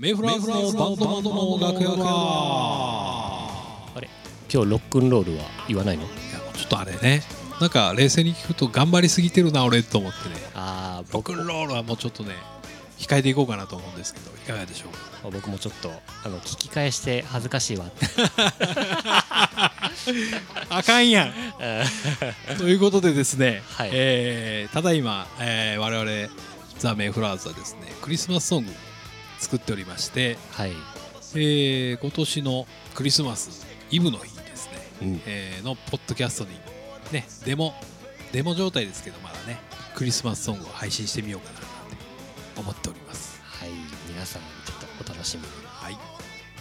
メイフラーズのバンドマンの楽屋か。あれ今日ロックンロールは言わないの？いやちょっとあれね。なんか冷静に聞くと頑張りすぎてるな俺と思ってね。ああロックンロールはもうちょっとね控えていこうかなと思うんですけどいかがでしょうか？僕もちょっとあの聞き返して恥ずかしいわ。あかんやん。ということでですね、はい。えーただいま、えー我々ザ・メイフラーズはですねクリスマスソング作っておりまして、はい、えー今年のクリスマスイブの日にですね、うん、えーのポッドキャストにねデモデモ状態ですけどまだねクリスマスソングを配信してみようかなって思っております。はい。皆さんちょっとお楽しみに。はい、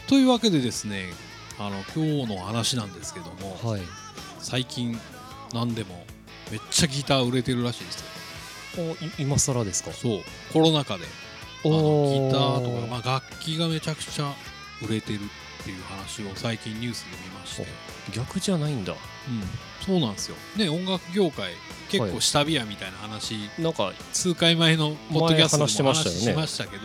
というわけでですねあの今日の話なんですけども、はい。最近何でもめっちゃギター売れてるらしいですよ。今更ですか？そう。コロナ禍であのおギターとか、まあ、楽器がめちゃくちゃ売れてるっていう話を最近ニュースで見まして、逆じゃないんだ。うん、そうなんですよ。ね音楽業界結構下火やみたいな話、なんか数回前のポッドキャストでも前話してま話したよねしましたけど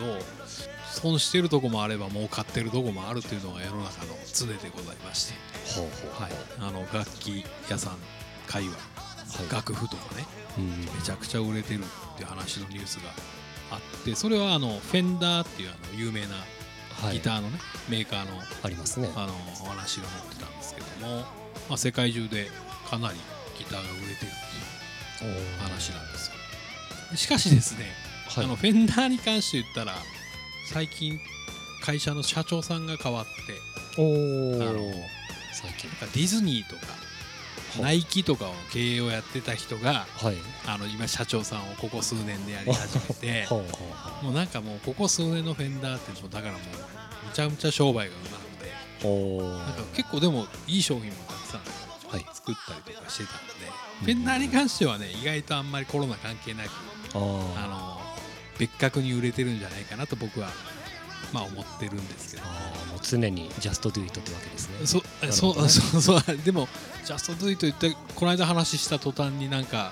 損してるとこもあれば儲かってるとこもあるっていうのが世の中の常でございまして、はい、あの楽器屋さん界隈はい。楽譜とかねうん。めちゃくちゃ売れてるっていう話のニュースがあってそれはあのフェンダーっていうあの有名なはい。ギターのね、メーカーのありますね。あのお話が載ってたんですけども、まあ、世界中でかなりギターが売れてるっていう話なんですよ。しかしですね、はい。あのフェンダーに関して言ったら最近会社の社長さんが変わってあの最近。ディズニーとかナイキとかを経営をやってた人がはい。あの今社長さんをここ数年でやり始めて もうなんかもうここ数年のフェンダーってもうだからもうむちゃむちゃ商売がうまくてなんか結構でもいい商品もたくさんはい。作ったりとかしてたんで、うん。フェンダーに関してはね意外とあんまりコロナ関係なくあの別格に売れてるんじゃないかなと僕はまあ思ってるんですけど。もう常にジャストドゥイットってわけですね。そるそうそうそう。でもジャストドゥイと言ってこの間話した途端になんか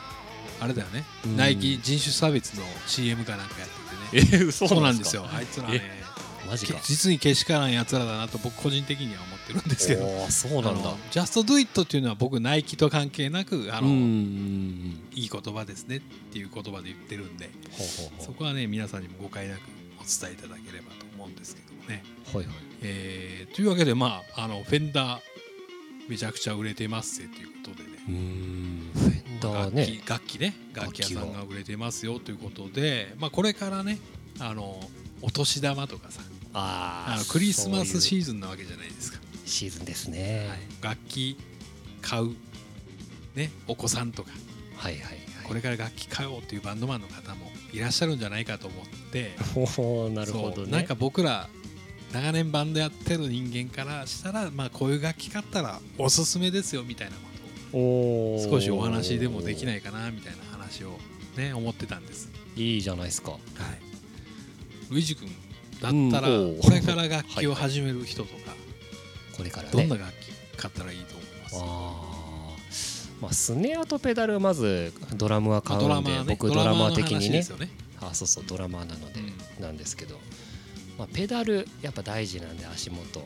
あれだよね、うん。ナイキ人種差別の CM かなんかやっててね。え嘘そうなんですよ。あいつらね。マジか。け実にけしからんやつらだなと僕個人的には思ってるんですけど。そうなんだ。ジャストドゥイットっていうのは僕ナイキと関係なくあの、いい言葉ですねっていう言葉で言ってるんで。そこはね皆さんにも誤解なくお伝えいただければと思うんですけどもね。うはいはい。えーというわけでまああのフェンダーめちゃくちゃ売れてますぜということでね。うーん。フェンダー楽器ね楽器ね。楽器屋さんが売れてますよということで、まあ、これからねあのお年玉とかさあーあのクリスマスシーズンなわけじゃないですか、シーズンですね。はい、楽器買う、ね、お子さんとか。はいはいはい。これから楽器買おうっていうバンドマンの方もいらっしゃるんじゃないかと思って。なるほどね。なんか僕ら長年バンドやってる人間からしたら、まあ、こういう楽器買ったらおすすめですよみたいなことを少しお話でもできないかなみたいな話をね思ってたんです。いいじゃないですか。はい、ルイジ君だったらこれから楽器を始める人とか、これからね。どんな楽器買ったらいいと思います？あーまあスネアとペダルはまずドラムは買うんでね僕ドラマー的のにね。あそうそうドラマーなのでうん。なんですけど、まあ、ペダルやっぱ大事なんで足元。うん。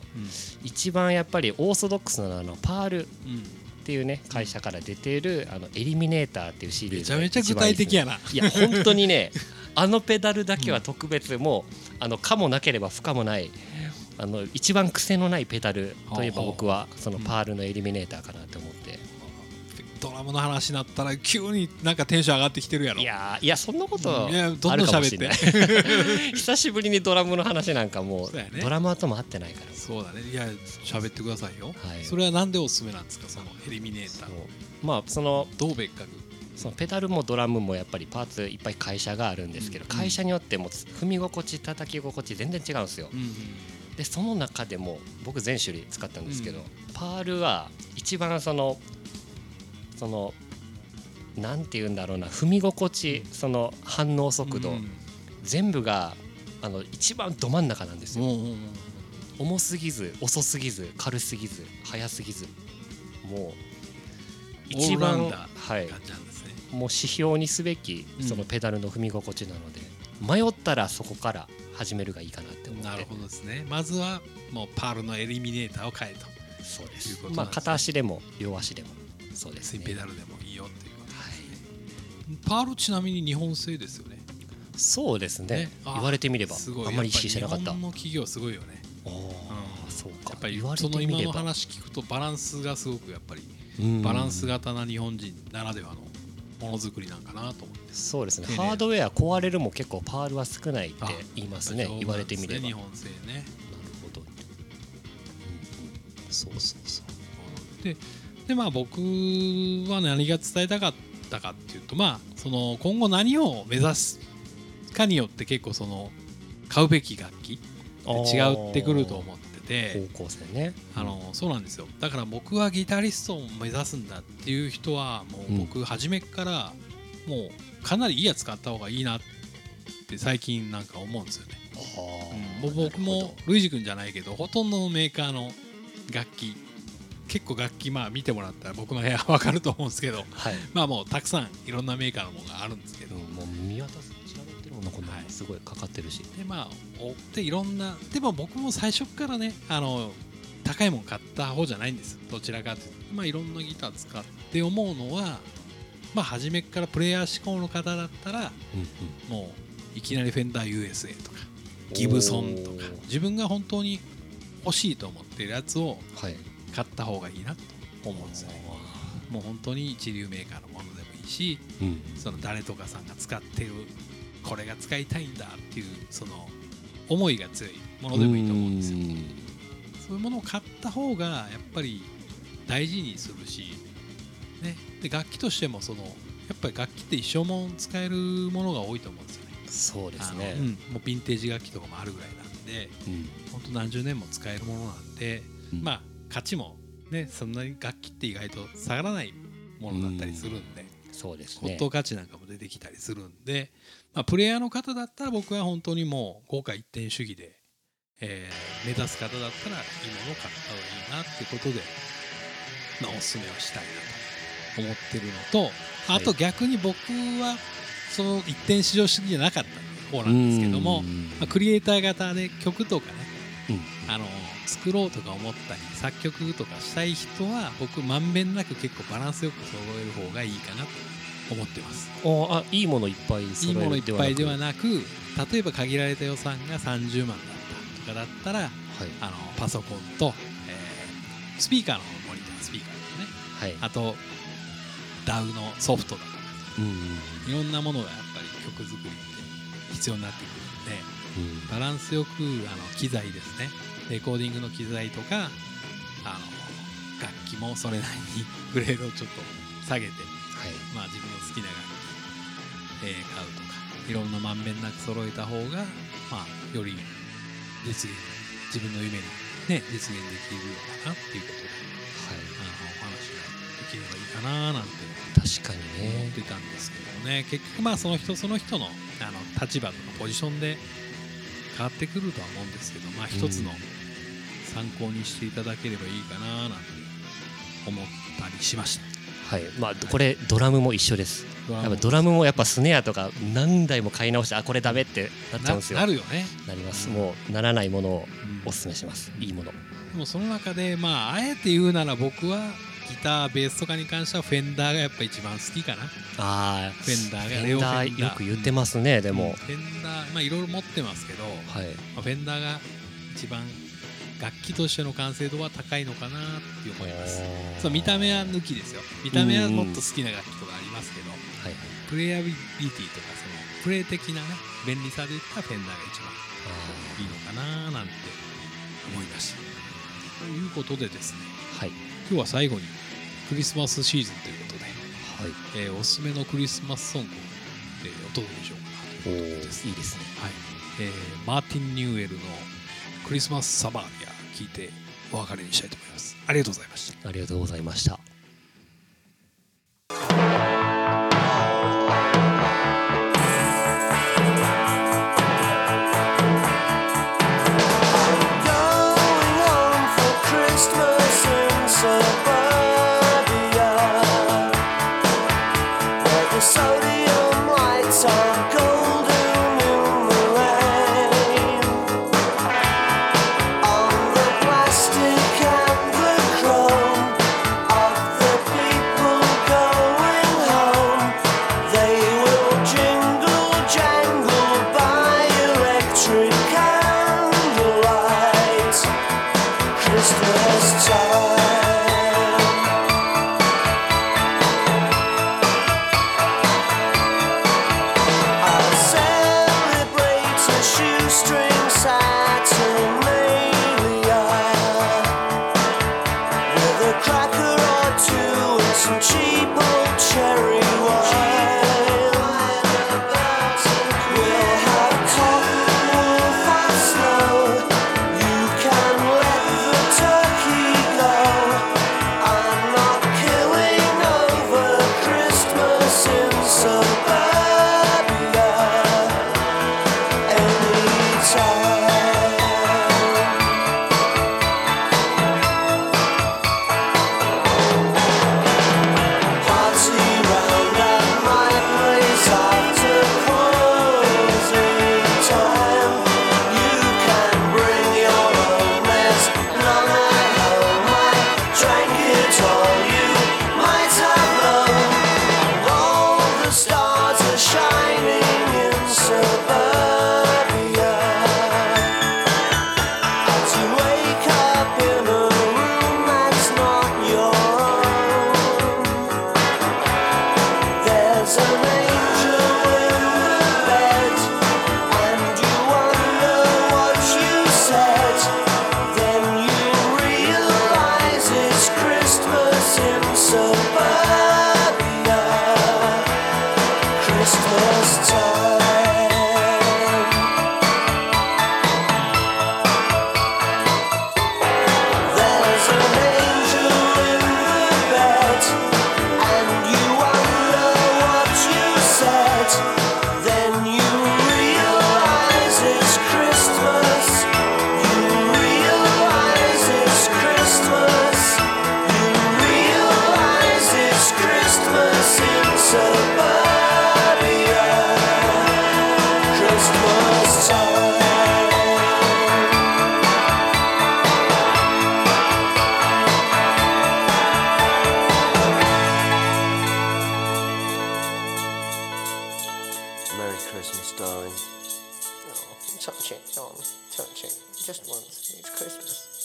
一番やっぱりオーソドックスなあのパール。っうん。ていうね会社から出ているあのエリミネーターっていうシリーズがめちゃめちゃ具体的やな。いや本当にね あのペダルだけは特別、もうあの可もなければ不可もないあの一番癖のないペダルといえば僕はそのパールのエリミネーターかなドラムの話になったら急になんかテンション上がってきてるやろ。いやーいやそんなこといやどんどんって。久しぶりにドラムの話なんかもうねドラマーとも会ってないからそうだね。いや喋ってくださいよ。はいそれはなんでおすすめなんですか？そのエリミネーター。まあそのどう別格？そのペダルもドラムもやっぱりパーツいっぱい会社があるんですけど、うん会社によっても踏み心地叩き心地全然違うんですようんうんでその中でも僕全種類使ったんですけど、うんパールは一番そのそのなんて言うんだろうな踏み心地その反応速度、うん。全部があの一番ど真ん中なんですよ、うんうんうん重すぎず遅すぎず軽すぎず速すぎずもう一番はい。ね。もう指標にすべきうん。そのペダルの踏み心地なので、迷ったらそこから始めるがいいかなって思って。なるほどですね。まずはもうパールのエリミネーターを変えと。そうですね。まあ片足でも両足でもそうですね。ペダルでもいいよっていうことはいパールちなみに日本製ですよね。そうですね。ね。あ言われてみればあんまり意識してなかった。日本の企業すごいよね。あうん。あそうか。やっぱり言われその今の話聞くとバランスがすごくやっぱりうん。バランス型な日本人ならではのものづくりなんかなと思って。そうですね。ハードウェア壊れるも結構パールは少ないってあ言いますね。言われてみれば。なる日本製ね。ほど、うんうん。そうそうそう。ででまあ僕は何が伝えたかったかっていうとまあその今後何を目指すかによって結構その買うべき楽器って違ってくると思ってて方向性ね。あのそうなんですよ。だから僕はギタリストを目指すんだっていう人はもう僕初めっからもうかなりいいやつ買った方がいいなって最近なんか思うんですよね、うん、僕もルイジ君じゃないけどほとんどのメーカーの楽器結構楽器まあ見てもらったら僕の部屋分かると思うんですけどはい、まあもうたくさんいろんなメーカーのものがあるんですけど、うん、もう見渡す調べてるものこんなすごいかかってるし、でまあ追っていろんなでも僕も最初からねあの高いもん買った方じゃないんです。どちらかというと。まあいろんなギター使って思うのはまあ初めからプレイヤー志向の方だったらうんもういきなりフェンダー USA とかギブソンとか自分が本当に欲しいと思ってるやつをはい買った方がいいなと思うんですよね。もう本当に一流メーカーのものでもいいしうん。その誰とかさんが使ってるこれが使いたいんだっていうその思いが強いものでもいいと思うんですよそういうものを買った方がやっぱり大事にするし、ね、で楽器としてもそのやっぱり楽器って一生もん使えるものが多いと思うんですよね。そうですね。うん、もうヴィンテージ楽器とかもあるぐらいなんでうん。本当何十年も使えるものなんで、うん。まあ価値もねそんなに楽器って意外と下がらないものだったりするんで、そうですね。骨董価値なんかも出てきたりするんで、まあ、プレイヤーの方だったら僕は本当にもう豪華一点主義で、えー目指す方だったらいいものを買った方がいいなってことで、まあ、おすすめをしたいなと思ってるのとあと逆に僕はその一点市場主義じゃなかった方なんですけども、うん。まあ、クリエイター型で曲とかねうんあの作ろうとか思ったり作曲とかしたい人は僕まんべんなく結構バランスよく揃える方がいいかなと思ってます。おあいいものいっぱいいい揃えるものいっぱいではななく例えば限られた予算が30万だったとかだったらくはい。あのパソコンと、えースピーカーのモニタースピーカーとかね。はい。あと DAW のソフトだとかうんいろんなものがやっぱり曲作りって必要になってくるんでうんバランスよくあの機材ですね。レコーディングの機材とかあの楽器もそれなりにグレードをちょっと下げて、はい。まあ、自分の好きな楽器、えー買うとかいろんなまんべんなく揃えた方が、まあ、より実現自分の夢に、ね、実現できるのかなっていうことであのお話ができればいいかななんて確かにね。思ってたんですけどもね。結局まあその人その人のあの立場とかポジションで変わってくるとは思うんですけどまあ一つの参考にしていただければいいかななんて思ったりしました。はい。まあこれドラムも一緒です。やっぱドラムもやっぱスネアとか何台も買い直してあこれダメってなっちゃうんですよ。ななるよね、なります。うん。もうならないものをうんおすすめします。いいもの。でもその中でまああえて言うなら僕はギターベースとかに関してはフェンダーがやっぱ一番好きかな。ああフェンダーがフレオフェンダー。ーよく言ってますねでも。フェンダーまあいろいろ持ってますけど、はい。まあ、フェンダーが一番楽器としての完成度は高いのかなって思います。そう見た目は抜きですよ。見た目はもっと好きな楽器とかありますけど、はいプレイヤビリティとかそのプレイ的なね便利さで言ったらフェンダーが一番いいのかななんて思いました。ということでですね。はい今日は最後にクリスマスシーズンということで、はい。えーおすすめのクリスマスソングを、えーお届けしようかおなということです。いいですね。はい。えーマーティン・ニューエルのクリスマス・サバービア聞いてお別れにしたいと思います。ありがとうございました。ありがとうございました just touch it on. Touch it. Just once. It's Christmas.